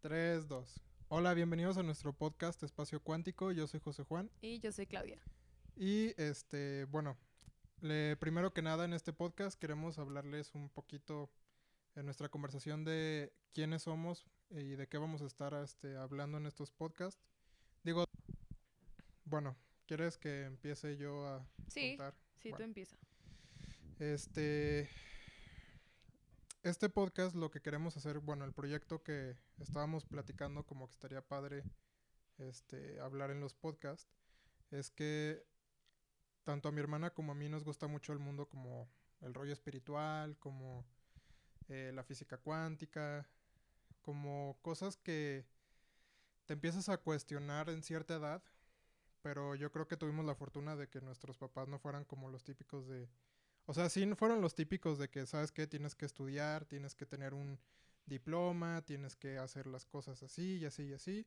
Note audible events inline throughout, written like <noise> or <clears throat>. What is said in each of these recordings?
3, 2. Hola, bienvenidos a nuestro podcast Espacio Cuántico. Yo soy José Juan. Y yo soy Claudia. Y este, bueno, le, primero que nada en este podcast queremos hablarles un poquito en nuestra conversación de quiénes somos y de qué vamos a estar este, hablando en estos podcasts. Digo, bueno, ¿quieres que empiece yo a sí, contar? Sí, tú Bueno. empieza. Este. Este podcast lo que queremos hacer, bueno, el proyecto que estábamos platicando, como que estaría padre este, hablar en los podcasts, es que tanto a mi hermana como a mí nos gusta mucho el mundo como el rollo espiritual, como eh, la física cuántica, como cosas que te empiezas a cuestionar en cierta edad, pero yo creo que tuvimos la fortuna de que nuestros papás no fueran como los típicos de o sea, sí fueron los típicos de que, ¿sabes qué? Tienes que estudiar, tienes que tener un diploma, tienes que hacer las cosas así y así y así.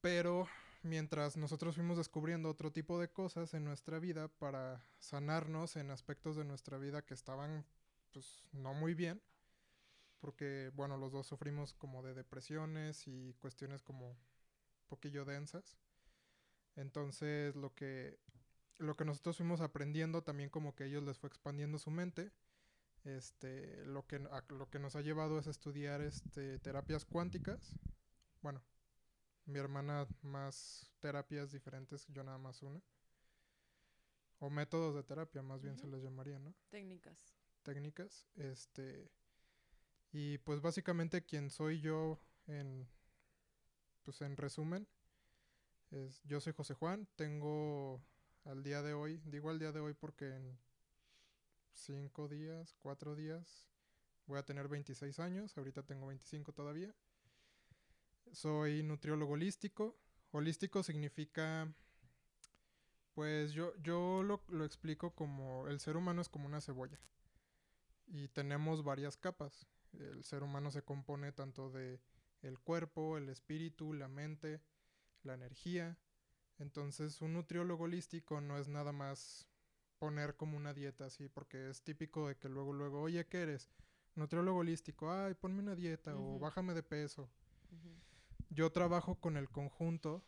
Pero mientras nosotros fuimos descubriendo otro tipo de cosas en nuestra vida para sanarnos en aspectos de nuestra vida que estaban, pues, no muy bien. Porque, bueno, los dos sufrimos como de depresiones y cuestiones como poquillo densas. Entonces, lo que lo que nosotros fuimos aprendiendo también como que ellos les fue expandiendo su mente. Este, lo que, a- lo que nos ha llevado es estudiar este, terapias cuánticas. Bueno, mi hermana más terapias diferentes, yo nada más una. O métodos de terapia, más bien se les llamaría, ¿no? Técnicas. técnicas. Este. Y pues básicamente quien soy yo en. Pues en resumen. Es, yo soy José Juan. Tengo al día de hoy. Digo al día de hoy porque en cinco días, cuatro días. Voy a tener 26 años. Ahorita tengo 25 todavía. Soy nutriólogo holístico. Holístico significa. Pues yo, yo lo, lo explico como el ser humano es como una cebolla y tenemos varias capas. El ser humano se compone tanto de el cuerpo, el espíritu, la mente, la energía. Entonces, un nutriólogo holístico no es nada más poner como una dieta así, porque es típico de que luego luego, "Oye, ¿qué eres?" Nutriólogo holístico, "Ay, ponme una dieta o bájame de peso." Yo trabajo con el conjunto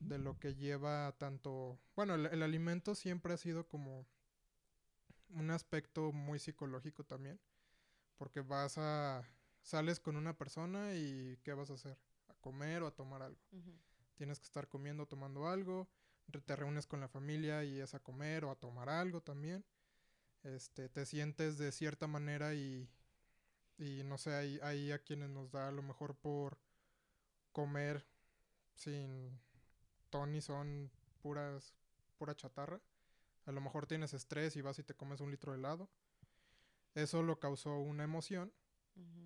de lo que lleva tanto, bueno, el, el alimento siempre ha sido como un aspecto muy psicológico también, porque vas a, sales con una persona y ¿qué vas a hacer? A comer o a tomar algo. Tienes que estar comiendo o tomando algo, te reúnes con la familia y es a comer o a tomar algo también. Este, te sientes de cierta manera y, y no sé, hay, hay a quienes nos da a lo mejor por comer sin ton y son puras, pura chatarra. A lo mejor tienes estrés y vas y te comes un litro de helado. Eso lo causó una emoción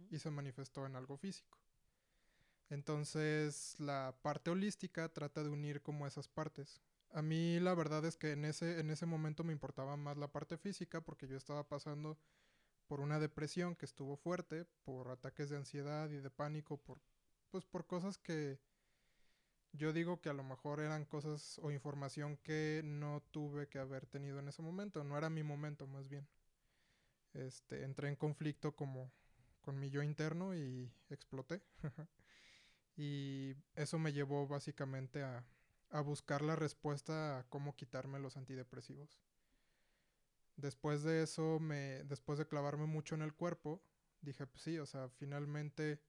y se manifestó en algo físico. Entonces, la parte holística trata de unir como esas partes. A mí la verdad es que en ese, en ese momento me importaba más la parte física porque yo estaba pasando por una depresión que estuvo fuerte, por ataques de ansiedad y de pánico, por, pues por cosas que yo digo que a lo mejor eran cosas o información que no tuve que haber tenido en ese momento, no era mi momento más bien. Este, entré en conflicto como con mi yo interno y exploté. <laughs> y eso me llevó básicamente a, a buscar la respuesta a cómo quitarme los antidepresivos. Después de eso, me, después de clavarme mucho en el cuerpo, dije, pues sí, o sea, finalmente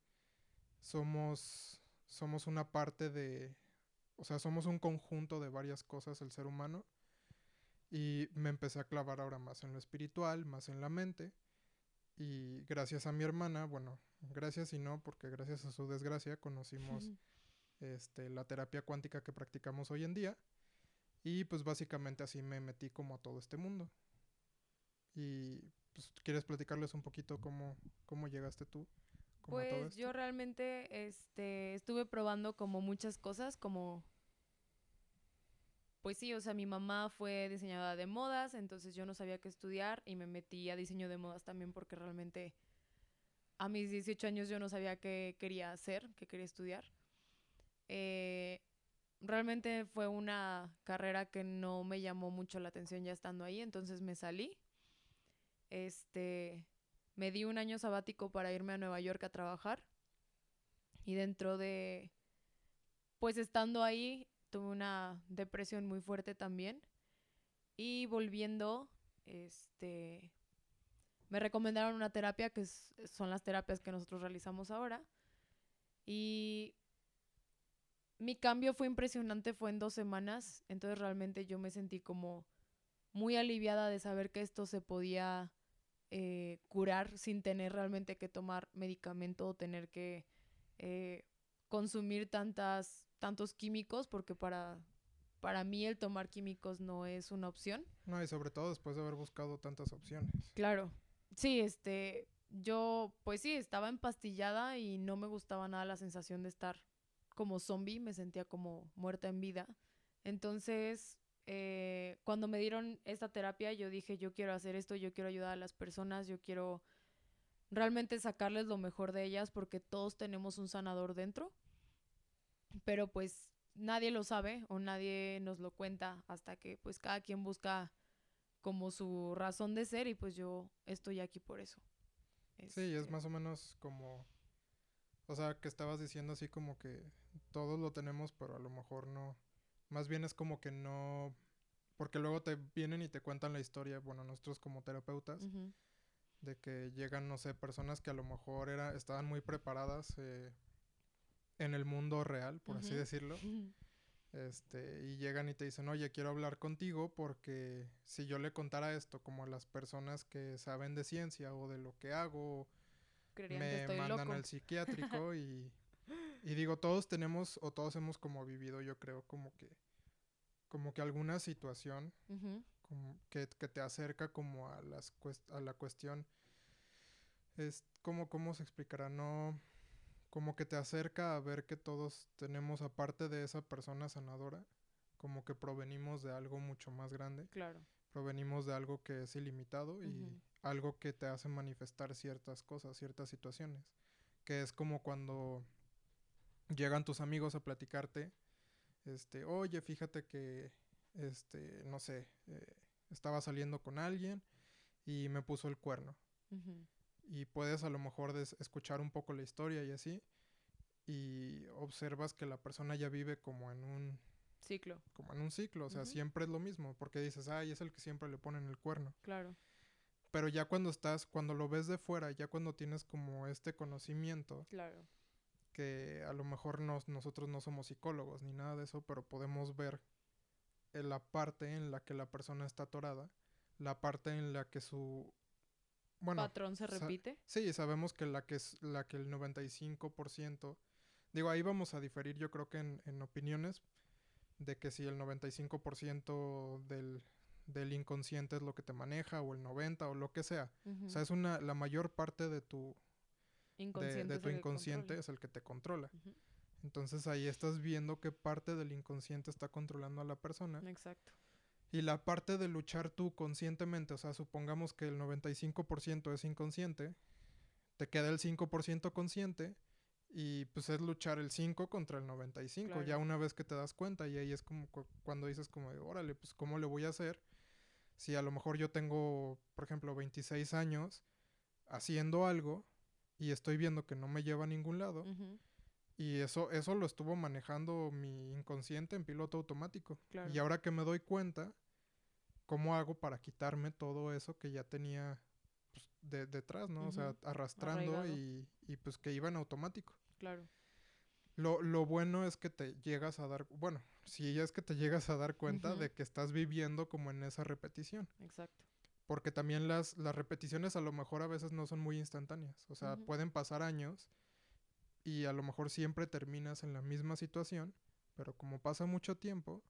somos, somos una parte de, o sea, somos un conjunto de varias cosas el ser humano. Y me empecé a clavar ahora más en lo espiritual, más en la mente. Y gracias a mi hermana, bueno, gracias y no, porque gracias a su desgracia conocimos <laughs> este, la terapia cuántica que practicamos hoy en día. Y pues básicamente así me metí como a todo este mundo. Y pues, ¿quieres platicarles un poquito cómo, cómo llegaste tú? como Pues esto? yo realmente este, estuve probando como muchas cosas, como... Pues sí, o sea, mi mamá fue diseñadora de modas, entonces yo no sabía qué estudiar y me metí a diseño de modas también porque realmente a mis 18 años yo no sabía qué quería hacer, qué quería estudiar. Eh, realmente fue una carrera que no me llamó mucho la atención ya estando ahí, entonces me salí. Este, me di un año sabático para irme a Nueva York a trabajar. Y dentro de, pues estando ahí, tuve una depresión muy fuerte también. Y volviendo, este, me recomendaron una terapia que son las terapias que nosotros realizamos ahora. Y mi cambio fue impresionante, fue en dos semanas, entonces realmente yo me sentí como muy aliviada de saber que esto se podía eh, curar sin tener realmente que tomar medicamento o tener que eh, consumir tantas, tantos químicos, porque para, para mí el tomar químicos no es una opción. No, y sobre todo después de haber buscado tantas opciones. Claro, sí, este, yo pues sí, estaba empastillada y no me gustaba nada la sensación de estar como zombie, me sentía como muerta en vida. Entonces, eh, cuando me dieron esta terapia, yo dije, yo quiero hacer esto, yo quiero ayudar a las personas, yo quiero realmente sacarles lo mejor de ellas porque todos tenemos un sanador dentro. Pero pues nadie lo sabe o nadie nos lo cuenta hasta que pues cada quien busca como su razón de ser y pues yo estoy aquí por eso. Sí, es este más o menos como o sea, que estabas diciendo así como que todos lo tenemos, pero a lo mejor no. Más bien es como que no. Porque luego te vienen y te cuentan la historia, bueno, nosotros como terapeutas, de que llegan, no sé, personas que a lo mejor era, estaban muy preparadas eh, en el mundo real, por así decirlo. Este, y llegan y te dicen, oye, quiero hablar contigo porque si yo le contara esto como a las personas que saben de ciencia o de lo que hago me mandan al psiquiátrico <laughs> y, y digo, todos tenemos o todos hemos como vivido, yo creo, como que como que alguna situación como que, que, te acerca como a, las a la cuestión. Es como cómo se explicará no como que te acerca a ver que todos tenemos aparte de esa persona sanadora como que provenimos de algo mucho más grande claro provenimos de algo que es ilimitado y algo que te hace manifestar ciertas cosas, ciertas situaciones. Que es como cuando llegan tus amigos a platicarte, este, oye, fíjate que, este, no sé, eh, estaba saliendo con alguien y me puso el cuerno. Y puedes a lo mejor escuchar un poco la historia y así, y observas que la persona ya vive como en un Ciclo. Como en un ciclo, o sea, siempre es lo mismo, porque dices, ay, es el que siempre le ponen el cuerno. Claro. Pero ya cuando estás, cuando lo ves de fuera, ya cuando tienes como este conocimiento. Claro. Que a lo mejor nosotros no somos psicólogos ni nada de eso, pero podemos ver la parte en la que la persona está atorada, la parte en la que su bueno, patrón se repite. sí, sabemos que la que es la que el 95%, digo, ahí vamos a diferir yo creo que en, en opiniones, de que si el 95% del, del inconsciente es lo que te maneja o el 90 o lo que sea. O sea, es una la mayor parte de tu inconsciente, de, tu inconsciente es el que te controla. Entonces ahí estás viendo qué parte del inconsciente está controlando a la persona. Exacto. Y la parte de luchar tú conscientemente, o sea, supongamos que el 95% es inconsciente, te queda el 5% consciente y pues es luchar el 5 contra el 95, ya una vez que te das cuenta y ahí es como cuando dices como, órale, pues ¿cómo le voy a hacer? Si a lo mejor yo tengo, por ejemplo, 26 años haciendo algo y estoy viendo que no me lleva a ningún lado. Y eso, eso lo estuvo manejando mi inconsciente en piloto automático. Y ahora que me doy cuenta, ¿cómo hago para quitarme todo eso que ya tenía pues, de, detrás, ¿no? O sea, arrastrando y, y, pues que iba en automático. Claro. Lo, lo, bueno es que te llegas a dar, bueno, si ya es que te llegas a dar cuenta de que estás viviendo como en esa repetición. Exacto. Porque también las, las repeticiones a lo mejor a veces no son muy instantáneas. O sea, pueden pasar años y a lo mejor siempre terminas en la misma situación, pero como pasa mucho tiempo,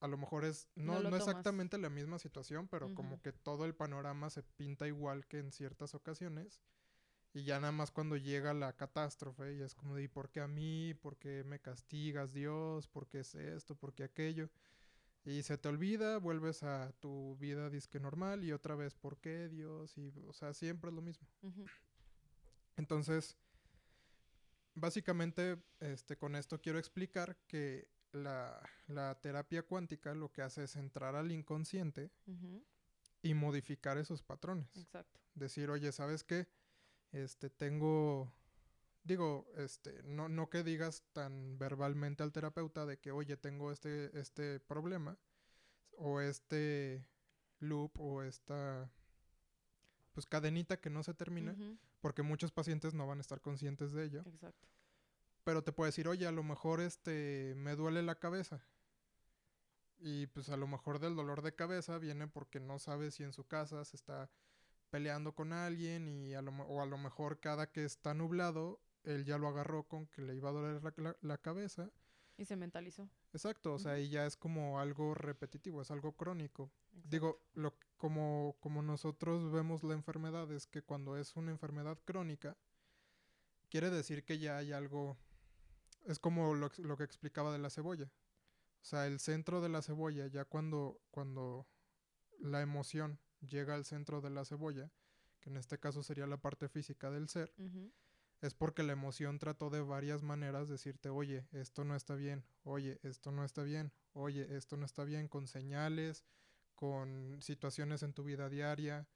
a lo mejor es, no, no, exactamente la misma situación, pero como que todo el panorama se pinta igual que en ciertas ocasiones y ya nada más cuando llega la catástrofe, y es como de, ¿por qué a mí? ¿Por qué me castigas, Dios? ¿Por qué es esto? ¿Por qué aquello? Y se te olvida, vuelves a tu vida disque normal y otra vez, ¿por qué Dios? Y, o sea, siempre es lo mismo. Entonces, básicamente, este, con esto quiero explicar que la, la, terapia cuántica lo que hace es entrar al inconsciente y modificar esos patrones. Exacto. Decir, oye, ¿sabes qué? Este, tengo digo, este, no, no que digas tan verbalmente al terapeuta de que, oye, tengo este, este problema, o este loop, o esta pues cadenita que no se termina, porque muchos pacientes no van a estar conscientes de ello. Exacto. Pero te puede decir, oye, a lo mejor este me duele la cabeza. Y pues a lo mejor del dolor de cabeza viene porque no sabe si en su casa se está peleando con alguien y a lo, o a lo mejor cada que está nublado, él ya lo agarró con que le iba a doler la, la- la cabeza. Y se mentalizó. Exacto, o sea, y ya es como algo repetitivo, es algo crónico. Exacto. Digo, lo, como, como nosotros vemos la enfermedad es que cuando es una enfermedad crónica, quiere decir que ya hay algo, es como lo, lo que explicaba de la cebolla. O sea, el centro de la cebolla, ya cuando, cuando la emoción llega al centro de la cebolla, que en este caso sería la parte física del ser, es porque la emoción trató de varias maneras decirte, oye, esto no está bien, oye, esto no está bien, oye, esto no está bien, con señales, con situaciones en tu vida diaria,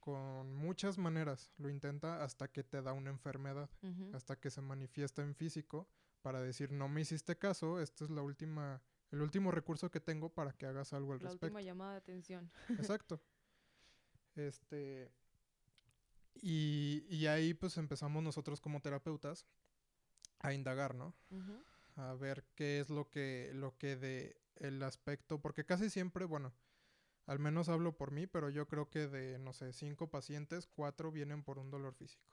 con muchas maneras. Lo intenta hasta que te da una enfermedad, hasta que se manifiesta en físico para decir, no me hiciste caso, este es la última, el último recurso que tengo para que hagas algo al La respecto. última llamada de atención. <laughs> Exacto. Este. Y, y ahí pues empezamos nosotros como terapeutas a indagar, ¿no? A ver qué es lo que, lo que de el aspecto, porque casi siempre, bueno, al menos hablo por mí, pero yo creo que de, no sé, cinco pacientes, cuatro vienen por un dolor físico.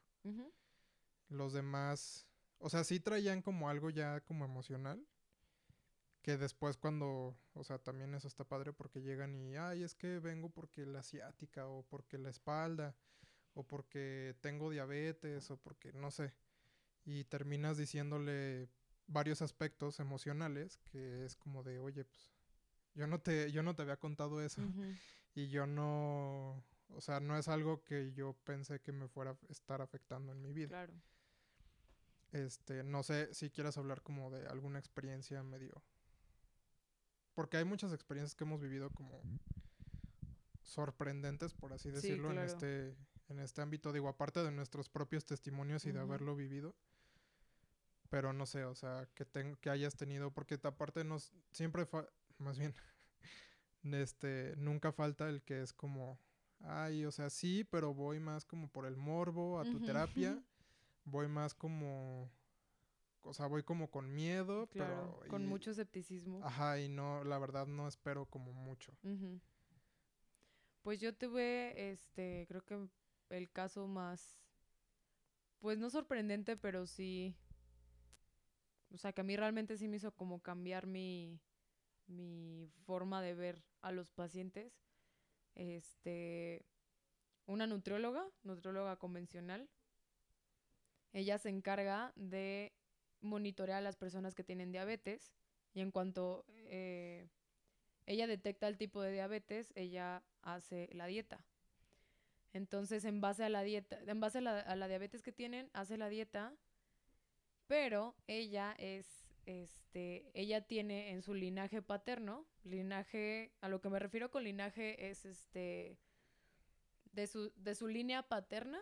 Los demás, o sea, sí traían como algo ya como emocional, que después cuando, o sea, también eso está padre porque llegan y, ay, es que vengo porque la asiática o porque la espalda o porque tengo diabetes o porque no sé. Y terminas diciéndole varios aspectos emocionales que es como de, oye, pues yo no te yo no te había contado eso <laughs> y yo no, o sea, no es algo que yo pensé que me fuera a estar afectando en mi vida. Claro. Este, no sé si quieras hablar como de alguna experiencia medio. Porque hay muchas experiencias que hemos vivido como sorprendentes, por así Sí, decirlo, claro. en este, en este ámbito. Digo, aparte de nuestros propios testimonios y de haberlo vivido. Pero no sé, o sea, que ten- que hayas tenido, porque aparte nos siempre fa- más bien, <laughs> este, nunca falta el que es como, ay, o sea, sí, pero voy más como por el morbo a tu Ujú. terapia <laughs> voy más como o sea voy como con miedo Claro. pero Con mucho escepticismo. ajá y no la verdad no espero como mucho. Pues yo tuve, este, creo que el caso más, pues no sorprendente, pero sí, o sea, que a mí realmente sí me hizo como cambiar mi, mi forma de ver a los pacientes. Este, una nutrióloga, nutrióloga convencional. Ella se encarga de monitorear a las personas que tienen diabetes y en cuanto eh, ella detecta el tipo de diabetes, ella hace la dieta. Entonces, en base a la dieta, en base a la, a la diabetes que tienen, hace la dieta, pero ella es, este, ella tiene en su linaje paterno, linaje, a lo que me refiero con linaje es, este, de su, de su línea paterna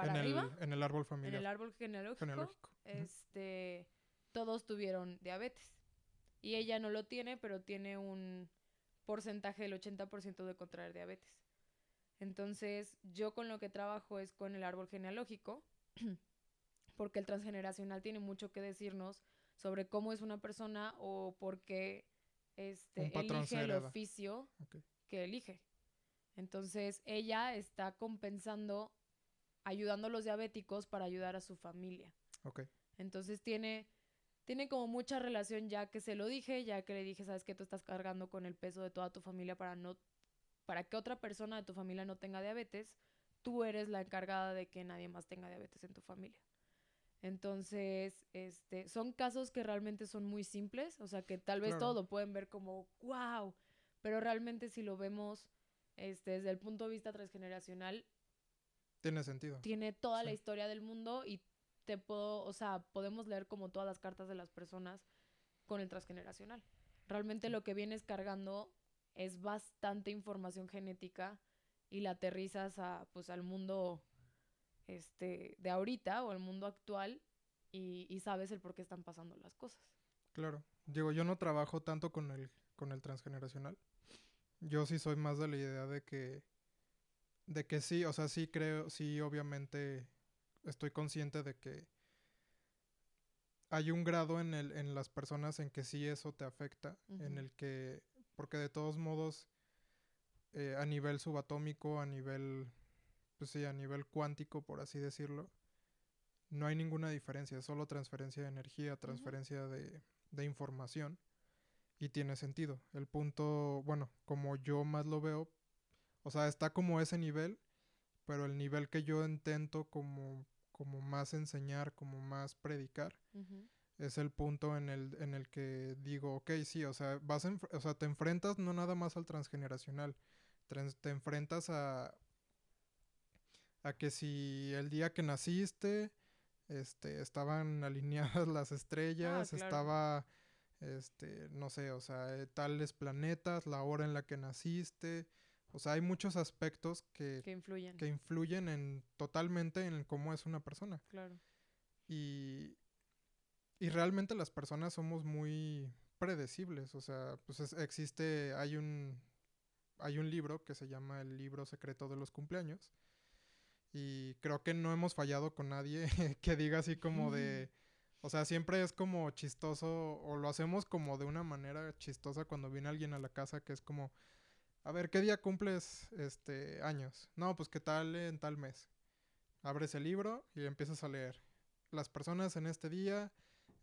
para en arriba, el en el árbol en familiar el árbol genealógico, genealógico este, todos tuvieron diabetes. Y ella no lo tiene, pero tiene un porcentaje del 80% de contraer diabetes. Entonces, yo con lo que trabajo es con el árbol genealógico, <clears throat> porque el transgeneracional tiene mucho que decirnos sobre cómo es una persona o por qué este, elige el oficio Ok. que elige. Entonces, ella está compensando, ayudando a los diabéticos para ayudar a su familia. ok Entonces tiene, tiene como mucha relación ya que se lo dije, ya que le dije, sabes que tú estás cargando con el peso de toda tu familia para no, para que otra persona de tu familia no tenga diabetes, tú eres la encargada de que nadie más tenga diabetes en tu familia. Entonces, este, son casos que realmente son muy simples, o sea que tal vez Claro. todo lo pueden ver como wow, pero realmente si lo vemos este, desde el punto de vista transgeneracional, tiene sentido tiene toda la historia del mundo y te puedo, o sea, podemos leer como todas las cartas de las personas con el transgeneracional. Realmente lo que vienes cargando es bastante información genética y la aterrizas a, pues, al mundo este, de ahorita o el mundo actual y, y sabes el por qué están pasando las cosas. Claro. Digo, yo no trabajo tanto con el, con el transgeneracional. Yo sí soy más de la idea de que, de que sí, o sea, sí creo, sí, obviamente estoy consciente de que hay un grado en, el, en las personas en que sí eso te afecta, en el que, porque de todos modos, eh, a nivel subatómico, a nivel, pues sí, a nivel cuántico, por así decirlo, no hay ninguna diferencia, es solo transferencia de energía, transferencia de, de información, y tiene sentido. El punto, bueno, como yo más lo veo, o sea, está como ese nivel, pero el nivel que yo intento como, como más enseñar, como más predicar, es el punto en el, en el que digo, ok, sí, o sea, vas a enf- o sea, te enfrentas no nada más al transgeneracional, trans- te enfrentas a, a que si el día que naciste, este, estaban <laughs> alineadas las estrellas, claro. estaba, este, no sé, o sea, eh, tales planetas, la hora en la que naciste, o sea, hay muchos aspectos que, Que influyen. que influyen en totalmente en cómo es una persona. Claro. Y, y realmente las personas somos muy predecibles. O sea, pues es- existe, hay un, hay un libro que se llama El libro secreto de los cumpleaños. Y creo que no hemos fallado con nadie <laughs> que diga así como de... <laughs> O sea, siempre es como chistoso o lo hacemos como de una manera chistosa cuando viene alguien a la casa que es como, a ver, ¿qué día cumples este años? No, pues qué tal en tal mes. Abres el libro y empiezas a leer. Las personas en este día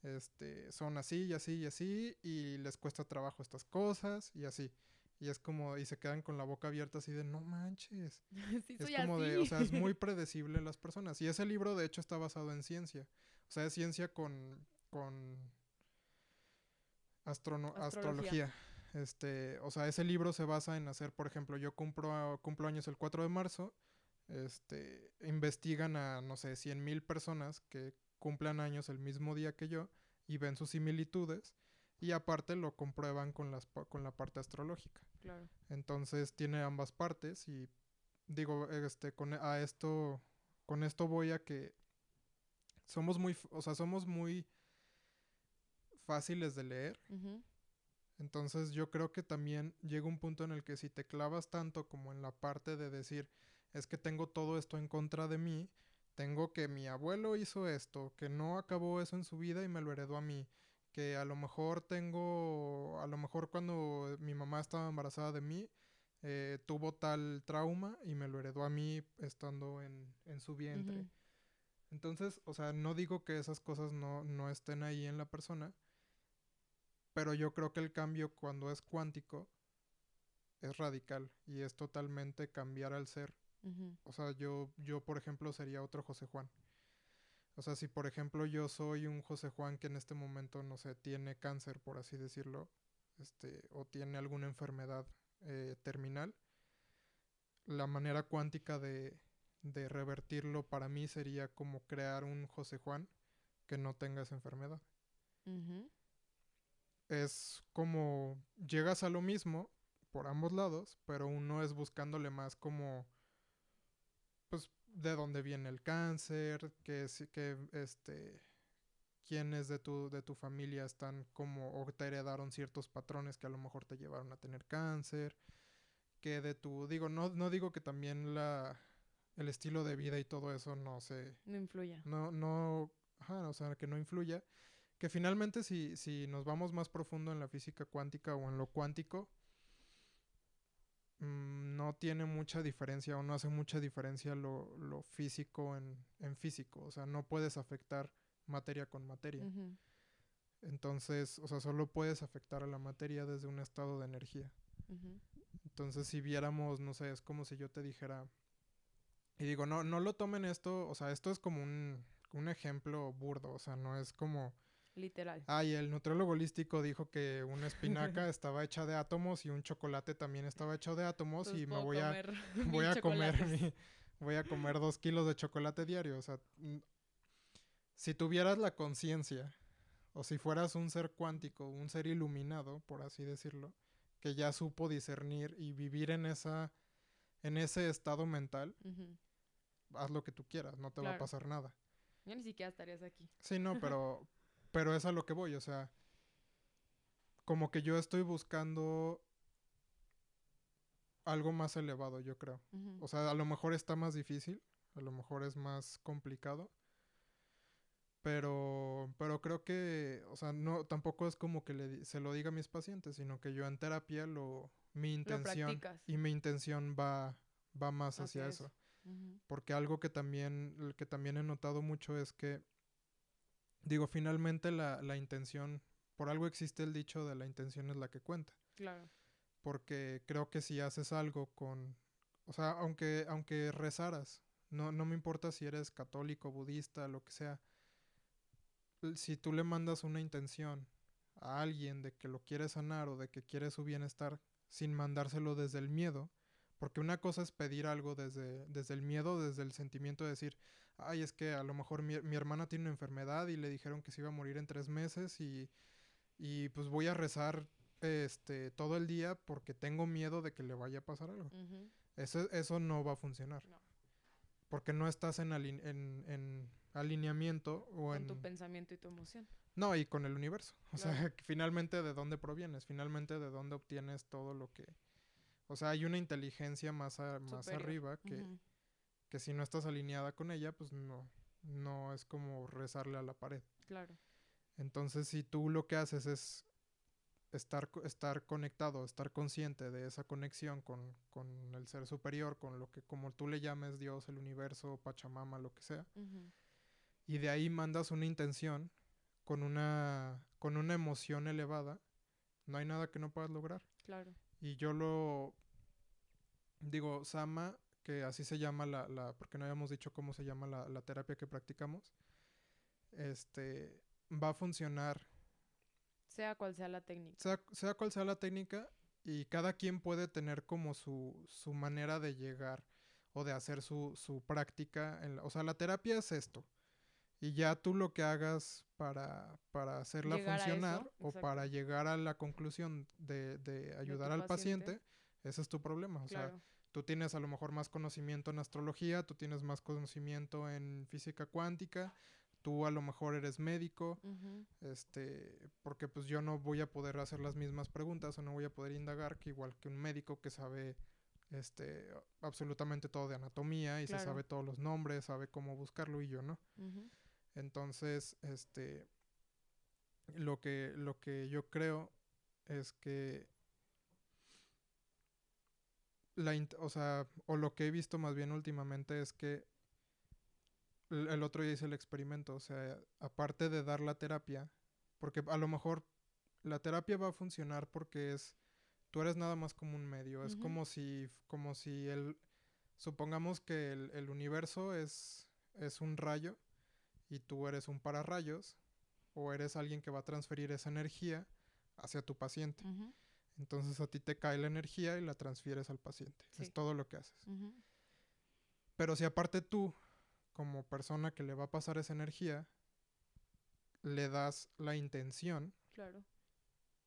este, son así y así y así y les cuesta trabajo estas cosas y así. Y es como, y se quedan con la boca abierta así de, no manches. <laughs> sí, Es como así. de, o sea, es muy <laughs> predecible las personas. Y ese libro, de hecho, está basado en ciencia. O sea, es ciencia con, con astrono- Astrología. astrología. Este, o sea, ese libro se basa en hacer, por ejemplo, yo cumplo, cumplo años el 4 de marzo, este, investigan a, no sé, 100 mil personas que cumplan años el mismo día que yo y ven sus similitudes y aparte lo comprueban con, las, con la parte astrológica. Claro. Entonces tiene ambas partes y digo, este, con a esto, con esto voy a que somos muy, o sea, somos muy fáciles de leer. Ujú. Entonces yo creo que también llega un punto en el que si te clavas tanto como en la parte de decir, es que tengo todo esto en contra de mí, tengo que mi abuelo hizo esto, que no acabó eso en su vida y me lo heredó a mí, que a lo mejor tengo, a lo mejor cuando mi mamá estaba embarazada de mí, eh, tuvo tal trauma y me lo heredó a mí estando en, en su vientre. Entonces, o sea, no digo que esas cosas no, no estén ahí en la persona, pero yo creo que el cambio cuando es cuántico es radical y es totalmente cambiar al ser. O sea, yo, yo por ejemplo, sería otro José Juan. O sea, si por ejemplo yo soy un José Juan que en este momento, no sé, tiene cáncer, por así decirlo, este, o tiene alguna enfermedad eh, terminal, la manera cuántica de, de revertirlo para mí sería como crear un José Juan que no tenga esa enfermedad. Es como llegas a lo mismo por ambos lados, pero uno es buscándole más como pues de dónde viene el cáncer, que que este quiénes de tu de tu familia están como o te heredaron ciertos patrones que a lo mejor te llevaron a tener cáncer, que de tu digo no no digo que también la el estilo de vida y todo eso no se No influya. no, no, ajá, o sea, que no influya. Que finalmente si, si nos vamos más profundo en la física cuántica o en lo cuántico, mm, no tiene mucha diferencia o no hace mucha diferencia lo, lo físico en, en físico. O sea, no puedes afectar materia con materia. Entonces, o sea, solo puedes afectar a la materia desde un estado de energía. Entonces, si viéramos, no sé, es como si yo te dijera, y digo, no, no lo tomen esto, o sea, esto es como un, un ejemplo burdo, o sea, no es como, Literal. ay, el nutriólogo holístico dijo que una <laughs> espinaca estaba hecha de átomos y un chocolate también estaba hecho de átomos Entonces y me voy a, comer <laughs> voy a comer mi, <laughs> voy a comer dos kilos de chocolate diario, o sea, si tuvieras la conciencia, o si fueras un ser cuántico, un ser iluminado, por así decirlo, que ya supo discernir y vivir en esa, en ese estado mental, haz lo que tú quieras, no te va a pasar nada. Ya ni siquiera estarías aquí. Sí, no, pero, pero es a lo que voy, o sea, como que yo estoy buscando algo más elevado, yo creo. O sea, a lo mejor está más difícil, a lo mejor es más complicado, pero, pero creo que, o sea, no, tampoco es como que le, se lo diga a mis pacientes, sino que yo en terapia lo, mi intención y mi intención va, va más hacia Hacia eso. Porque algo que también, que también he notado mucho es que, digo, finalmente la, la intención, por algo existe el dicho de la intención es la que cuenta. Claro. Porque creo que si haces algo con, o sea, aunque, aunque rezaras, no, no me importa si eres católico, budista, lo que sea, si tú le mandas una intención a alguien de que lo quiere sanar o de que quiere su bienestar sin mandárselo desde el miedo, porque una cosa es pedir algo desde, desde el miedo, desde el sentimiento de decir, ay, es que a lo mejor mi, mi hermana tiene una enfermedad y le dijeron que se iba a morir en tres meses y, y pues voy a rezar este todo el día porque tengo miedo de que le vaya a pasar algo. Eso, eso no va a funcionar. No. Porque no estás en, aline- en, en alineamiento o Con en... tu pensamiento y tu emoción. No, y con el universo. O sea, <laughs> finalmente de dónde provienes, finalmente de dónde obtienes todo lo que... O sea, hay una inteligencia más, a- más arriba que, que si no estás alineada con ella, pues no, no es como rezarle a la pared. Claro. Entonces, si tú lo que haces es estar, estar conectado, estar consciente de esa conexión con, con el ser superior, con lo que como tú le llames Dios, el universo, Pachamama, lo que sea, y de ahí mandas una intención con una, con una emoción elevada, no hay nada que no puedas lograr. Claro. Y yo lo digo, Sama, que así se llama la, la porque no habíamos dicho cómo se llama la, la terapia que practicamos, este va a funcionar Sea cual sea la técnica. sea, sea cual sea la técnica, y cada quien puede tener como su, su manera de llegar o de hacer su, su práctica. En la- o sea, la terapia es esto. Y ya tú lo que hagas para, para hacerla Llegar funcionar eso, o exacto. para llegar a la conclusión de, de ayudar al paciente. paciente, ese es tu problema. O sea, tú tienes a lo mejor más conocimiento en astrología, tú tienes más conocimiento en física cuántica, tú a lo mejor eres médico, este, porque pues yo no voy a poder hacer las mismas preguntas o no voy a poder indagar que igual que un médico que sabe este absolutamente todo de anatomía y se sabe todos los nombres, sabe cómo buscarlo y yo no. Entonces, este lo que lo que yo creo es que la o sea, o lo que he visto más bien últimamente es que el, otro día hice el experimento, o sea, aparte de dar la terapia, porque a lo mejor la terapia va a funcionar porque es tú eres nada más como un medio, es como si como si el supongamos que el, el universo es es un rayo y tú eres un pararrayos o eres alguien que va a transferir esa energía hacia tu paciente. Entonces a ti te cae la energía y la transfieres al paciente. Es todo lo que haces. Pero si aparte tú, como persona que le va a pasar esa energía, le das la intención, Claro.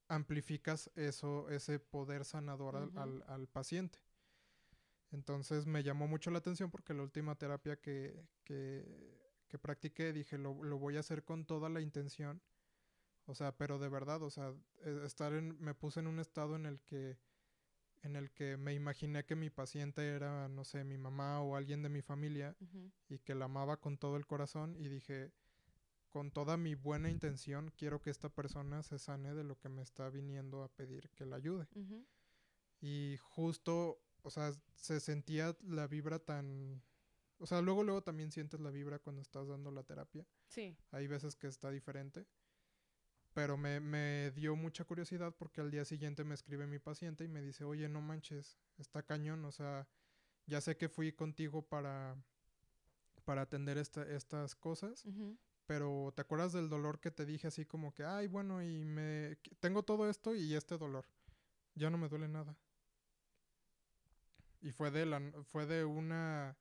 amplificas eso, ese poder sanador al- al paciente. Entonces me llamó mucho la atención porque la última terapia que, que, que practiqué dije, lo, lo voy a hacer con toda la intención. O sea, pero de verdad, o sea, e- estar en, me puse en un estado en el que en el que me imaginé que mi paciente era, no sé, mi mamá o alguien de mi familia y que la amaba con todo el corazón y dije, con toda mi buena intención, quiero que esta persona se sane de lo que me está viniendo a pedir que la ayude. Y justo, o sea, se sentía la vibra tan... O sea, luego, luego también sientes la vibra cuando estás dando la terapia. Sí. Hay veces que está diferente. Pero me, me dio mucha curiosidad porque al día siguiente me escribe mi paciente y me dice, oye, no manches, está cañón, o sea, ya sé que fui contigo para, para atender esta- estas cosas, pero ¿te acuerdas del dolor que te dije así como que, ay, bueno, y me tengo todo esto y este dolor? Ya no me duele nada. Y fue de la fue de una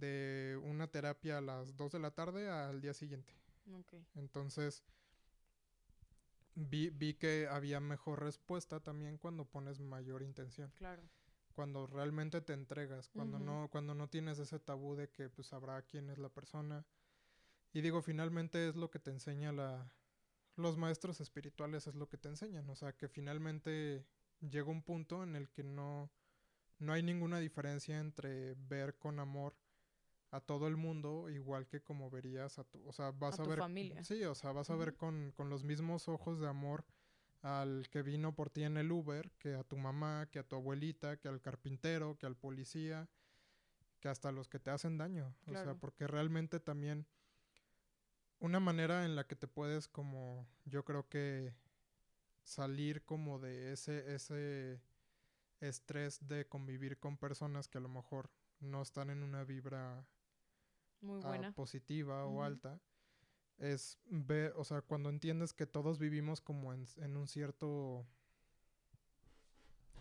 de una terapia a las 2 de la tarde al día siguiente. Entonces vi, vi que había mejor respuesta también cuando pones mayor intención. Claro. cuando realmente te entregas, cuando no, cuando no tienes ese tabú de que pues sabrá quién es la persona. Y digo, finalmente es lo que te enseña la, los maestros espirituales, es lo que te enseñan. O sea, que finalmente llega un punto en el que no, no hay ninguna diferencia entre ver con amor a todo el mundo, igual que como verías a tu, o sea, vas A a, tu ver, familia. sí, o sea, vas a ver con, con los mismos ojos de amor al que vino por ti en el Uber, que a tu mamá, que a tu abuelita, que al carpintero, que al policía, que hasta los que te hacen daño. O sea, porque realmente también una manera en la que te puedes como, yo creo que salir como de ese, ese estrés de convivir con personas que a lo mejor no están en una vibra Muy buena. positiva o alta es ver, o sea, cuando entiendes que todos vivimos como en, en un cierto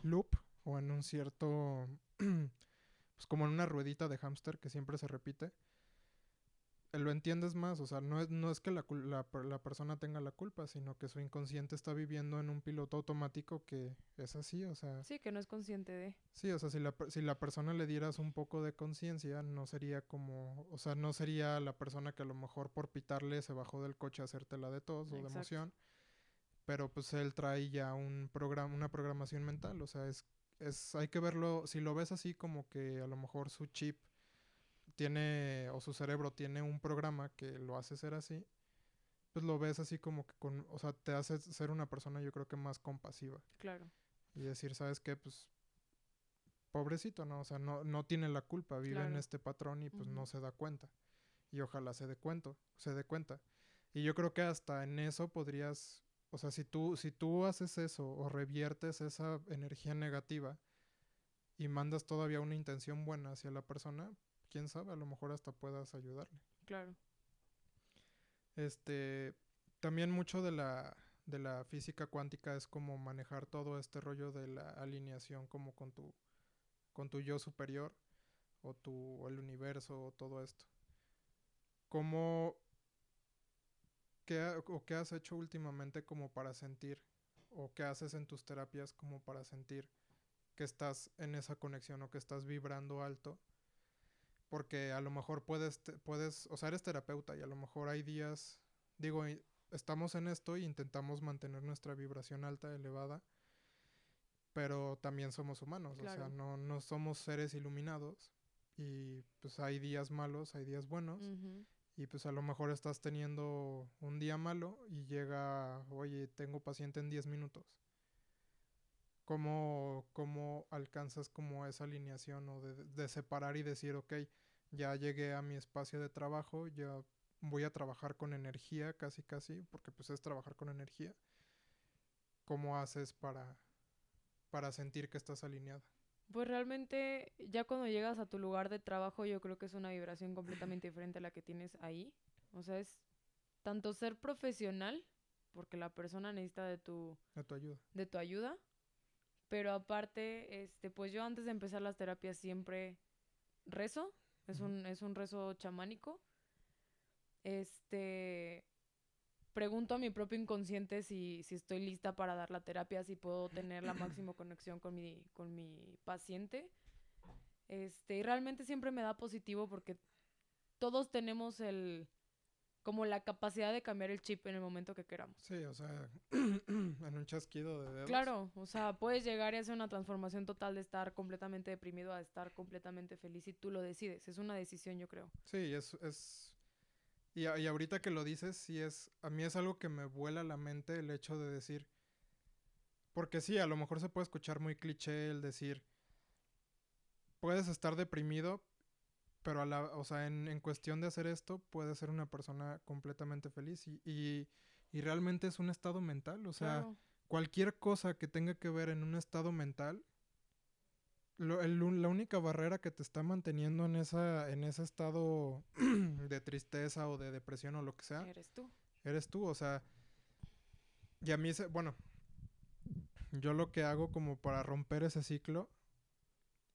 loop o en un cierto, <clears throat> pues como en una ruedita de hámster que siempre se repite, lo entiendes más, o sea, no es, no es que la, la, la persona tenga la culpa, sino que su inconsciente está viviendo en un piloto automático que es así, o sea, Sí, que no es consciente de. Sí, o sea, si la, si la persona le dieras un poco de conciencia, no sería como, o sea, no sería la persona que a lo mejor por pitarle se bajó del coche a hacértela de tos o de emoción, pero pues él trae ya un programa, una programación mental, o sea, es, es, hay que verlo, si lo ves así como que a lo mejor su chip tiene, o su cerebro tiene un programa que lo hace ser así, pues lo ves así como que con, o sea, te hace ser una persona yo creo que más compasiva Claro. y decir, ¿sabes qué? Pues pobrecito, ¿no? O sea, no, no tiene la culpa, vive en este patrón y pues no se da cuenta. Y ojalá se dé cuento, se dé cuenta. Y yo creo que hasta en eso podrías, o sea, si tú, si tú haces eso o reviertes esa energía negativa y mandas todavía una intención buena hacia la persona, quién sabe, a lo mejor hasta puedas ayudarle. Claro. Este, también mucho de la, de la física cuántica es como manejar todo este rollo de la alineación como con tu, con tu yo superior o tu, o el universo o todo esto. ¿Cómo, qué, ha- o qué has hecho últimamente como para sentir o qué haces en tus terapias como para sentir que estás en esa conexión o que estás vibrando alto? Porque a lo mejor puedes, te- puedes, o sea, eres terapeuta y a lo mejor hay días, digo, estamos en esto y intentamos mantener nuestra vibración alta, elevada, pero también somos humanos, o sea, no, no somos seres iluminados y pues hay días malos, hay días buenos y pues a lo mejor estás teniendo un día malo y llega, oye, tengo paciente en 10 minutos. ¿Cómo, cómo alcanzas como esa alineación o de, de separar y decir, ok, ya llegué a mi espacio de trabajo, ya voy a trabajar con energía, casi casi, porque pues es trabajar con energía. ¿Cómo haces para, para sentir que estás alineada? Pues realmente ya cuando llegas a tu lugar de trabajo yo creo que es una vibración completamente diferente a la que tienes ahí. O sea, es tanto ser profesional, porque la persona necesita de tu, De tu ayuda. de tu ayuda, pero aparte, este, pues yo antes de empezar las terapias siempre rezo, es un, es un rezo chamánico. Este pregunto a mi propio inconsciente si, si estoy lista para dar la terapia, si puedo tener la máxima <clears throat> conexión con mi, con mi paciente. Este, y realmente siempre me da positivo porque todos tenemos el como la capacidad de cambiar el chip en el momento que queramos. Sí, o sea, <clears throat> en un chasquido de dedos. Claro, o sea, puedes llegar y hacer una transformación total de estar completamente deprimido a estar completamente feliz y tú lo decides. Es una decisión, yo creo. Sí, es... es... Y, a- y ahorita que lo dices, sí es... A mí es algo que me vuela la mente el hecho de decir... Porque sí, a lo mejor se puede escuchar muy cliché el decir... Puedes estar deprimido, pero a la, o sea, en, en cuestión de hacer esto, puedes ser una persona completamente feliz. Y, y, y realmente es un estado mental. O sea, Claro. cualquier cosa que tenga que ver en un estado mental, lo- el la única barrera que te está manteniendo en, esa, en ese estado <clears throat> de tristeza o de depresión o lo que sea, Eres tú. eres tú. O sea, y a mí, ese, bueno, yo lo que hago como para romper ese ciclo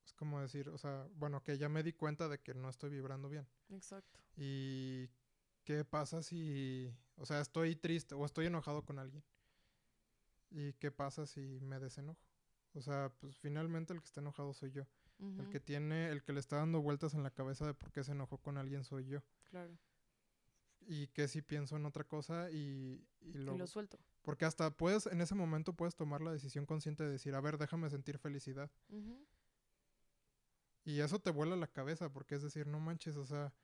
es como decir, o sea, bueno, que ya me di cuenta de que no estoy vibrando bien. Exacto. ¿Y qué pasa si, o sea, estoy triste o estoy enojado con alguien? ¿Y qué pasa si me desenojo? O sea, pues finalmente el que está enojado soy yo. El que tiene, el que le está dando vueltas en la cabeza de por qué se enojó con alguien soy yo. Claro. Y que si pienso en otra cosa y, y Y lo, suelto. Porque hasta puedes, en ese momento puedes tomar la decisión consciente de decir, a ver, déjame sentir felicidad. Y eso te vuela la cabeza, porque es decir, no manches, o sea,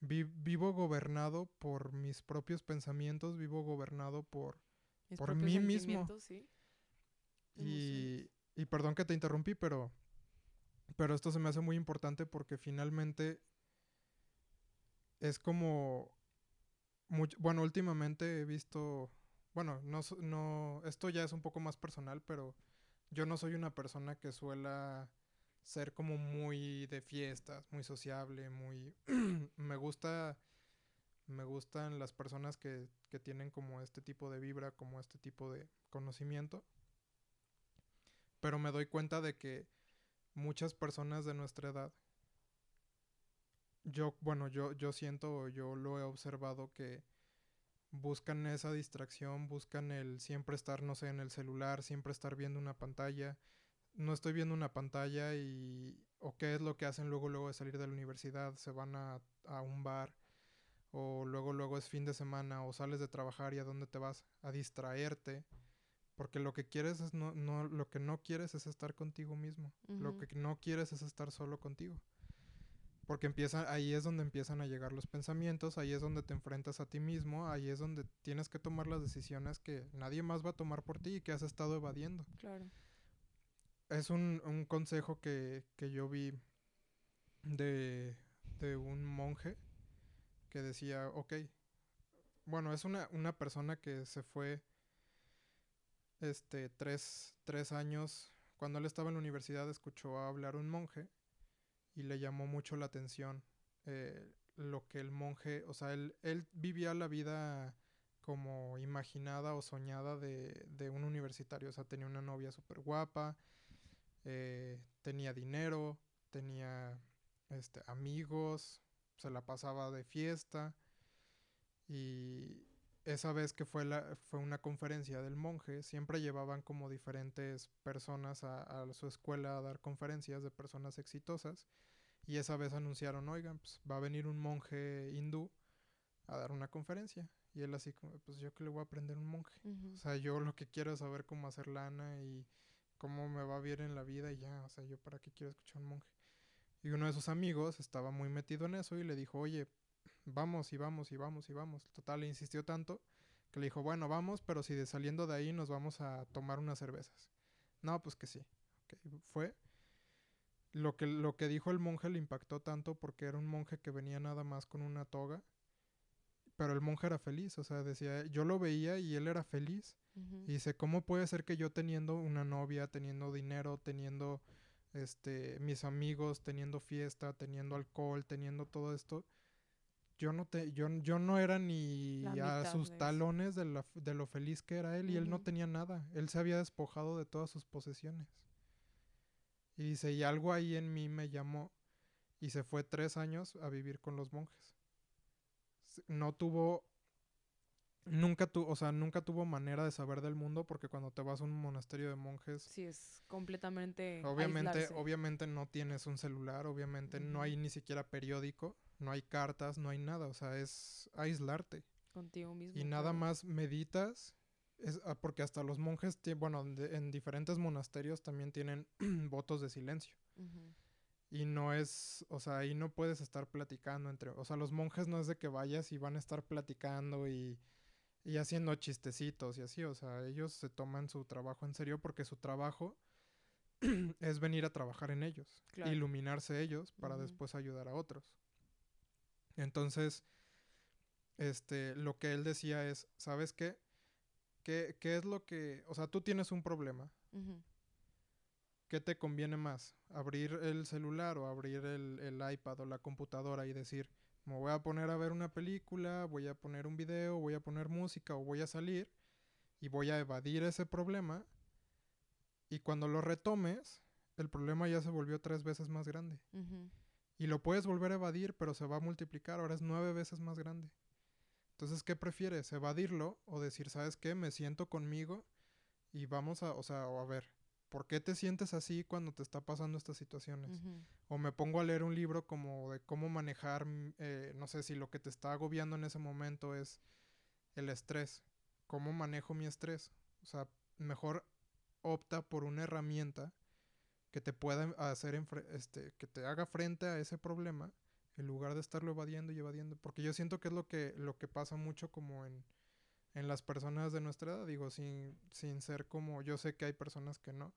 vi- vivo gobernado por mis propios pensamientos, vivo gobernado por... mis Por mí mismo. sí. Y, y perdón que te interrumpí, pero, pero esto se me hace muy importante porque finalmente es como... much- bueno, últimamente he visto... Bueno, no, no, esto ya es un poco más personal, pero yo no soy una persona que suela ser como muy de fiestas, muy sociable, muy... <clears throat> me gusta... Me gustan las personas que, que tienen como este tipo de vibra, como este tipo de conocimiento. Pero me doy cuenta de que muchas personas de nuestra edad, yo, bueno, yo, yo siento, yo lo he observado que buscan esa distracción, buscan el siempre estar, no sé, en el celular, siempre estar viendo una pantalla. No estoy viendo una pantalla y... o qué es lo que hacen luego, luego de salir de la universidad, se van a, a un bar o luego, luego es fin de semana o sales de trabajar y a dónde te vas a distraerte. Porque lo que quieres es no, no, lo que no quieres es estar contigo mismo. Lo que no quieres es estar solo contigo. Porque empieza, ahí es donde empiezan a llegar los pensamientos, ahí es donde te enfrentas a ti mismo, ahí es donde tienes que tomar las decisiones que nadie más va a tomar por ti y que has estado evadiendo. Claro. Es un, un consejo que, que yo vi de, de un monje que decía, ok, bueno, es una, una persona que se fue este, tres, tres años, cuando él estaba en la universidad escuchó hablar un monje y le llamó mucho la atención eh, lo que el monje, o sea, él, él vivía la vida como imaginada o soñada de, de un universitario, o sea, tenía una novia súper guapa, eh, tenía dinero, tenía este, amigos, se la pasaba de fiesta. Y esa vez que fue, la, fue una conferencia del monje, siempre llevaban como diferentes personas a, a su escuela a dar conferencias de personas exitosas. Y esa vez anunciaron, oigan, pues va a venir un monje hindú a dar una conferencia y él así como, pues yo que le voy a aprender un monje. O sea, yo lo que quiero es saber cómo hacer lana y cómo me va bien en la vida y ya, o sea, yo para qué quiero escuchar a un monje. Y uno de sus amigos estaba muy metido en eso y le dijo, oye, vamos y vamos y vamos y vamos. Total, le insistió tanto que le dijo, bueno, vamos, pero si de saliendo de ahí nos vamos a tomar unas cervezas. No, pues que sí. Ok, Fue. Lo que, lo que dijo el monje le impactó tanto porque era un monje que venía nada más con una toga. Pero el monje era feliz, o sea, decía, yo lo veía y él era feliz. Y dice, ¿cómo puede ser que yo teniendo una novia, teniendo dinero, teniendo este mis amigos, teniendo fiesta, teniendo alcohol, teniendo todo esto, yo no te yo, yo no era ni a sus de talones de, la- de lo feliz que era él y él no tenía nada. Él se había despojado de todas sus posesiones. Y dice, y algo ahí en mí me llamó y se fue tres años a vivir con los monjes. S- No tuvo Nunca tu, o sea, nunca tuvo manera de saber del mundo porque cuando te vas a un monasterio de monjes, Sí, es completamente. obviamente, aislarse. obviamente no tienes un celular, obviamente no hay ni siquiera periódico, no hay cartas, no hay nada, o sea, es aislarte. Contigo mismo. Y nada claro. más meditas, es, ah, porque hasta los monjes, bueno, de- en diferentes monasterios también tienen <clears throat> votos de silencio. Y no es, o sea, ahí no puedes estar platicando entre, o sea, los monjes no es de que vayas y van a estar platicando y, y haciendo chistecitos y así, o sea, ellos se toman su trabajo en serio porque su trabajo <clears throat> es venir a trabajar en ellos, Claro. iluminarse ellos para después ayudar a otros. Entonces, este, lo que él decía es, ¿sabes qué? ¿Qué, qué es lo que, o sea, tú tienes un problema. ¿Qué te conviene más? ¿Abrir el celular o abrir el, el iPad o la computadora y decir, me voy a poner a ver una película, voy a poner un video, voy a poner música o voy a salir y voy a evadir ese problema? Y cuando lo retomes, el problema ya se volvió tres veces más grande. Y lo puedes volver a evadir, pero se va a multiplicar, ahora es nueve veces más grande. Entonces, ¿qué prefieres? ¿Evadirlo o decir, ¿sabes qué? Me siento conmigo y vamos a, o sea, o a ver, ¿por qué te sientes así cuando te está pasando estas situaciones? O me pongo a leer un libro como de cómo manejar, mm, eh, no sé si lo que te está agobiando en ese momento es el estrés. ¿Cómo manejo mi estrés? O sea, mejor opta por una herramienta que te pueda hacer, este, que te haga frente a ese problema en lugar de estarlo evadiendo y evadiendo. Porque yo siento que es lo que, lo que pasa mucho como en, en las personas de nuestra edad. Digo, sin, sin ser como, yo sé que hay personas que no,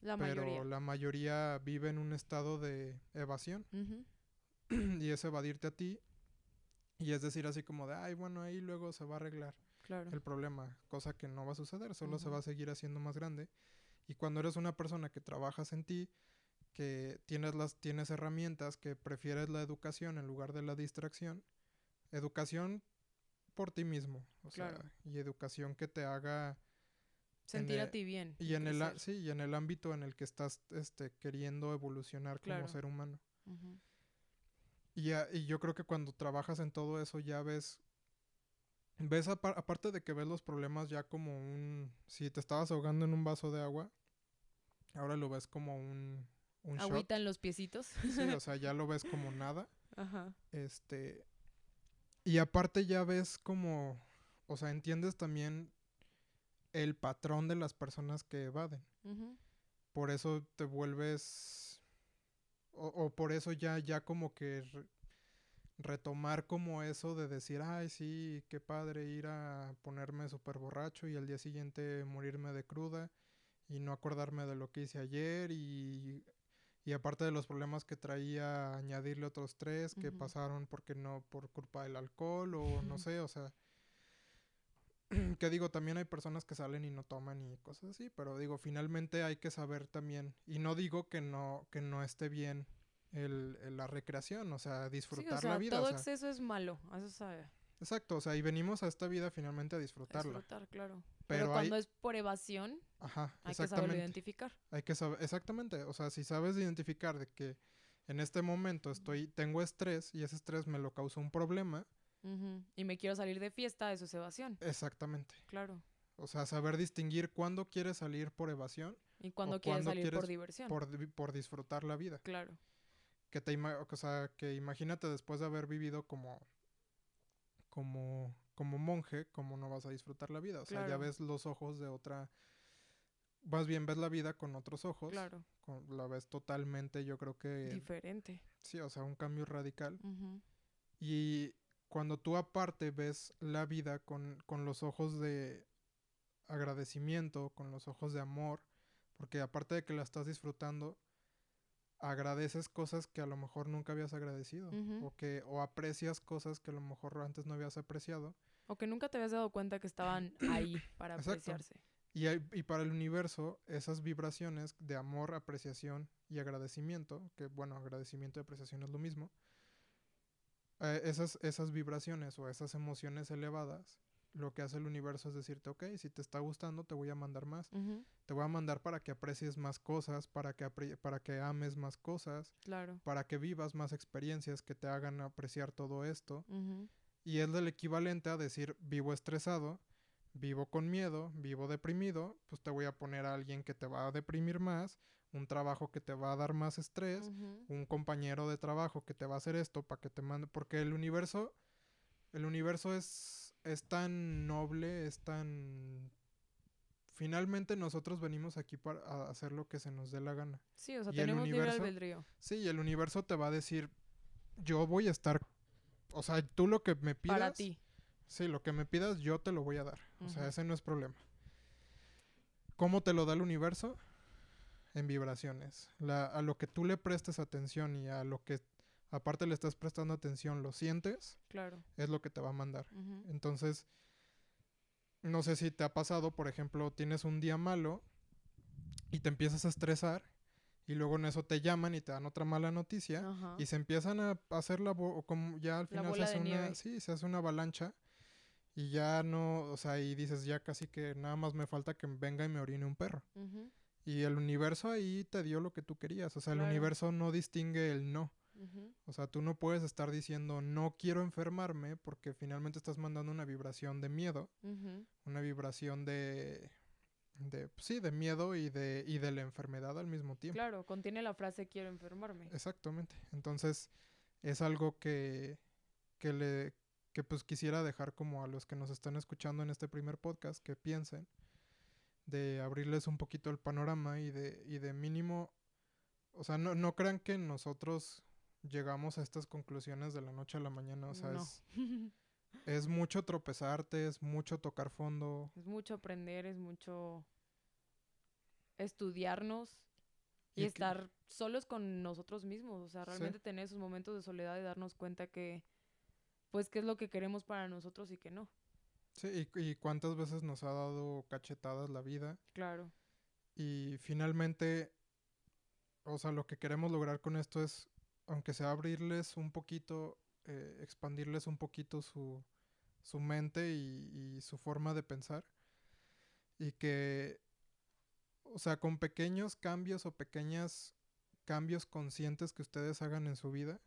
La pero mayoría. la mayoría vive en un estado de evasión <clears throat> y es evadirte a ti y es decir así como de, ay, bueno, ahí luego se va a arreglar Claro. el problema, cosa que no va a suceder, solo se va a seguir haciendo más grande. Y cuando eres una persona que trabajas en ti, que tienes las tienes herramientas, que prefieres la educación en lugar de la distracción, educación por ti mismo, o Claro. sea, y educación que te haga Sentir el- a ti bien. y en el a- sí, y en el ámbito en el que estás este queriendo evolucionar Claro. como ser humano. Y, ya- y yo creo que cuando trabajas en todo eso ya ves, ves apa- aparte de que ves los problemas ya como un, si te estabas ahogando en un vaso de agua, ahora lo ves como un, un shot. Agüita en los piecitos. Sí, o <laughs> sea, ya lo ves como nada. Ajá. Este, y aparte ya ves como, o sea, entiendes también el patrón de las personas que evaden. Por eso te vuelves o, o por eso ya ya como que re- retomar como eso de decir ay sí qué padre ir a ponerme súper borracho y al día siguiente morirme de cruda y no acordarme de lo que hice ayer y y aparte de los problemas que traía añadirle otros tres que Ujú. pasaron porque no por culpa del alcohol o no sé o sea <clears throat> que digo, también hay personas que salen y no toman y cosas así, pero digo, finalmente hay que saber también, y no digo que no, que no esté bien el, el- la recreación, o sea, Sí, disfrutar o sea, la vida. todo o sea, exceso es malo. Eso sabe. Exacto, o sea, y venimos a esta vida finalmente a disfrutarla. Disfrutar, claro. Pero Pero, cuando hay- es por evasión, Ajá, hay que saberlo identificar. Hay que saber, exactamente, o sea, si sabes identificar de que en este momento estoy, tengo estrés y ese estrés me lo causó un problema, Ujú. Y me quiero salir de fiesta, eso es evasión. exactamente. Claro. O sea, saber distinguir cuándo quieres salir por evasión, Y cuando O quieres salir por diversión. por, por disfrutar la vida. Claro. que te o sea, que imagínate después de haber vivido como como como monje, cómo no vas a disfrutar la vida, o sea, ya ves los ojos de otra más bien ves la vida con otros ojos, Claro. con- la ves totalmente, yo creo que Diferente. sí, o sea, un cambio radical. Y cuando tú aparte ves la vida con, con los ojos de agradecimiento, con los ojos de amor, porque aparte de que la estás disfrutando, agradeces cosas que a lo mejor nunca habías agradecido, Ujú. o que, o aprecias cosas que a lo mejor antes no habías apreciado. O que nunca te habías dado cuenta que estaban <clears throat> ahí para Exacto. apreciarse. Y, hay- y para el universo, esas vibraciones de amor, apreciación y agradecimiento, que bueno, agradecimiento y apreciación es lo mismo, eh, esas, esas vibraciones o esas emociones elevadas, lo que hace el universo es decirte, ok, si te está gustando, te voy a mandar más. Te voy a mandar para que aprecies más cosas, para que, para que ames más cosas, Claro. para que vivas más experiencias que te hagan apreciar todo esto. Y es del equivalente a decir, vivo estresado, vivo con miedo, vivo deprimido, pues te voy a poner a alguien que te va a deprimir más, un trabajo que te va a dar más estrés, un compañero de trabajo que te va a hacer esto para que te mande, porque el universo, el universo es, es tan noble, es tan... Finalmente nosotros venimos aquí para hacer lo que se nos dé la gana. Sí, o sea, y el tenemos libre universo- albedrío. Sí, y el universo te va a decir, yo voy a estar, o sea, tú lo que me pidas, Para ti. sí, lo que me pidas yo te lo voy a dar. O sea, ese no es problema. ¿Cómo te lo da el universo? En vibraciones. La- a lo que tú le prestes atención y a lo que aparte le estás prestando atención, lo sientes, Claro. es lo que te va a mandar. Entonces, no sé si te ha pasado, por ejemplo, tienes un día malo y te empiezas a estresar y luego en eso te llaman y te dan otra mala noticia Ajá. y se empiezan a hacer la o como ya al final se hace una nieve. sí, se hace una avalancha y ya no, o sea, y dices ya casi que nada más me falta que venga y me orine un perro. Y el universo ahí te dio lo que tú querías, o sea, Claro. el universo no distingue el no. O sea, tú no puedes estar diciendo no quiero enfermarme porque finalmente estás mandando una vibración de miedo, una vibración de de pues sí, de miedo y de, y de la enfermedad al mismo tiempo. Claro, contiene la frase quiero enfermarme. Exactamente. Entonces, es algo que, que le que pues quisiera dejar como a los que nos están escuchando en este primer podcast que piensen de abrirles un poquito el panorama y de, y de mínimo, o sea, no, no crean que nosotros llegamos a estas conclusiones de la noche a la mañana, o sea, No. es, <laughs> es mucho tropezarte, es mucho tocar fondo, Es mucho aprender, es mucho estudiarnos y, estar solos con nosotros mismos. O sea, Sí. realmente tener esos momentos de soledad y darnos cuenta que, pues, qué es lo que queremos para nosotros y que no. Sí, y, y cuántas veces nos ha dado cachetadas la vida. Claro. Y finalmente, o sea, lo que queremos lograr con esto es, aunque sea abrirles un poquito, eh, expandirles un poquito su, su mente y, su forma de pensar. Y que, o sea, con pequeños cambios o pequeños cambios conscientes que ustedes hagan en su vida,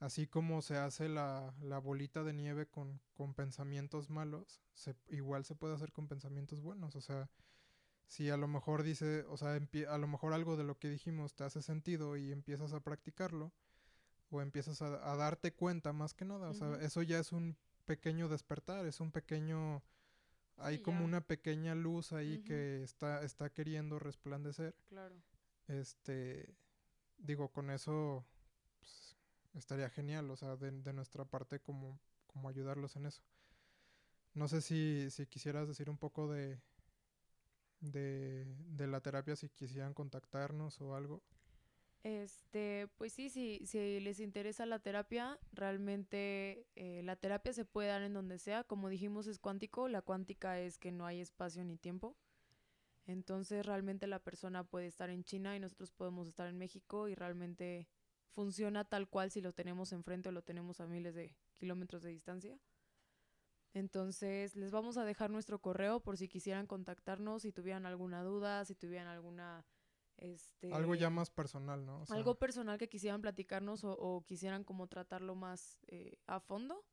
así como se hace la, la bolita de nieve con, con pensamientos malos, se, igual se puede hacer con pensamientos buenos. O sea, si a lo mejor dice, o sea, empie- a lo mejor algo de lo que dijimos te hace sentido y empiezas a practicarlo, o empiezas a, a darte cuenta más que nada, o sea, eso ya es un pequeño despertar, es un pequeño, hay Sí, como ya. una pequeña luz ahí que está, está queriendo resplandecer, Claro. este, digo, con eso pues, estaría genial, o sea, de, de nuestra parte como, como ayudarlos en eso. No sé si, si quisieras decir un poco de, de, de la terapia, si quisieran contactarnos o algo. Este, pues sí, sí, si les interesa la terapia, realmente eh, la terapia se puede dar en donde sea. Como dijimos, es cuántico. La cuántica es que no hay espacio ni tiempo. Entonces, realmente la persona puede estar en China y nosotros podemos estar en México y realmente funciona tal cual si lo tenemos enfrente o lo tenemos a miles de kilómetros de distancia. Entonces, les vamos a dejar nuestro correo por si quisieran contactarnos, si tuvieran alguna duda, si tuvieran alguna... Este, Algo ya más personal, ¿no? O sea, algo personal que quisieran platicarnos o, o quisieran como tratarlo más eh, a fondo,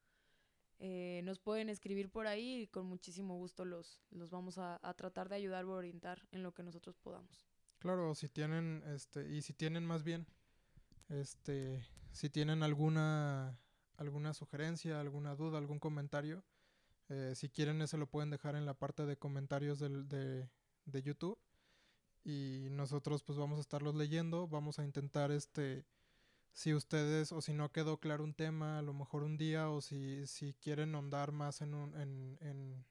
eh, nos pueden escribir por ahí y con muchísimo gusto los, los vamos a, a tratar de ayudar o orientar en lo que nosotros podamos. Claro, si tienen, este, y si tienen más bien, este, si tienen alguna, alguna sugerencia, alguna duda, algún comentario, eh, si quieren eso lo pueden dejar en la parte de comentarios del, de, de YouTube. Y nosotros pues vamos a estarlos leyendo, vamos a intentar este, si ustedes o si no quedó claro un tema, a lo mejor un día o si, si quieren ahondar más en, un, en, en,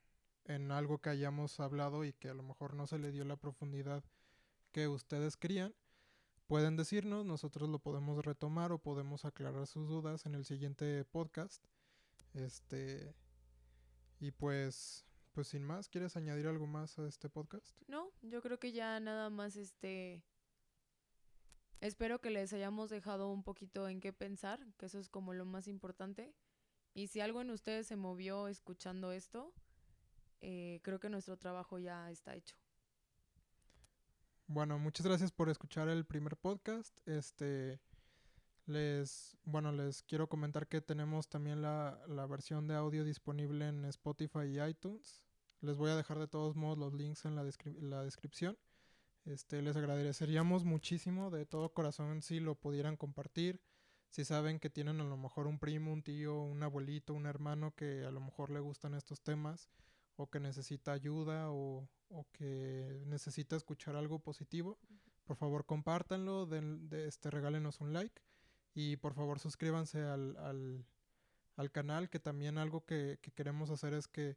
en algo que hayamos hablado y que a lo mejor no se le dio la profundidad que ustedes querían, pueden decirnos, nosotros lo podemos retomar o podemos aclarar sus dudas en el siguiente podcast. Este y pues pues sin más, ¿quieres añadir algo más a este podcast? No, yo creo que ya nada más este... Espero que les hayamos dejado un poquito en qué pensar, que eso es como lo más importante. Y si algo en ustedes se movió escuchando esto, eh, creo que nuestro trabajo ya está hecho. Bueno, muchas gracias por escuchar el primer podcast. Este les bueno, les quiero comentar que tenemos también la, la versión de audio disponible en Spotify y iTunes. Les voy a dejar de todos modos los links en la, descri- la descripción. Este, les agradeceríamos muchísimo de todo corazón si lo pudieran compartir. Si saben que tienen a lo mejor un primo, un tío, un abuelito, un hermano que a lo mejor le gustan estos temas o que necesita ayuda o, o que necesita escuchar algo positivo, por favor compártanlo, den, de este, regálenos un like y por favor suscríbanse al, al, al canal, que también algo que, que queremos hacer es que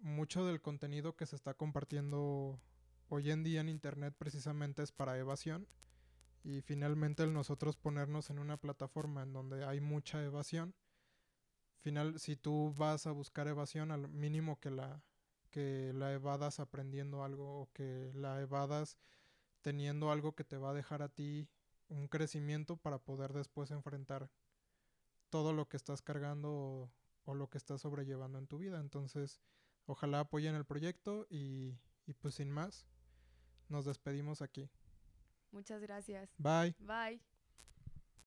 mucho del contenido que se está compartiendo hoy en día en internet precisamente es para evasión y finalmente el nosotros ponernos en una plataforma en donde hay mucha evasión final si tú vas a buscar evasión al mínimo que la que la evadas aprendiendo algo o que la evadas teniendo algo que te va a dejar a ti un crecimiento para poder después enfrentar todo lo que estás cargando o, o lo que estás sobrellevando en tu vida entonces ojalá apoyen el proyecto y, y pues sin más nos despedimos aquí Muchas gracias. bye Bye.